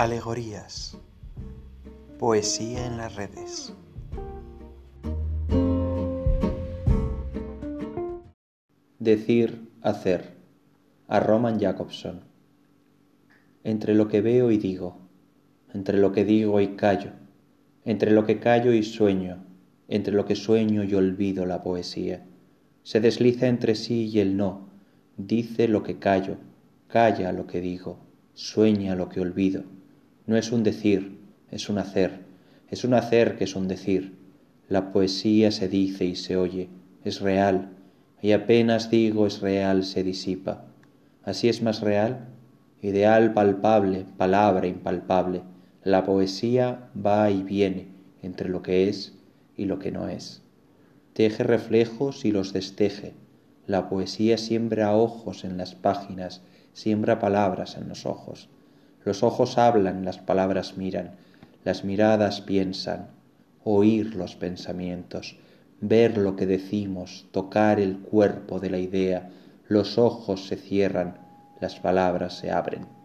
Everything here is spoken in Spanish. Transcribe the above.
Alegorías. Poesía en las redes. Decir, hacer. A Roman Jacobson. Entre lo que veo y digo, entre lo que digo y callo, entre lo que callo y sueño, entre lo que sueño y olvido la poesía. Se desliza entre sí y el no, dice lo que callo, calla lo que digo, sueña lo que olvido no es un decir, es un hacer, es un hacer que es un decir. La poesía se dice y se oye, es real, y apenas digo es real se disipa. Así es más real, ideal palpable, palabra impalpable. La poesía va y viene entre lo que es y lo que no es. Teje reflejos y los desteje. La poesía siembra ojos en las páginas, siembra palabras en los ojos. Los ojos hablan, las palabras miran, las miradas piensan, oír los pensamientos, ver lo que decimos, tocar el cuerpo de la idea, los ojos se cierran, las palabras se abren.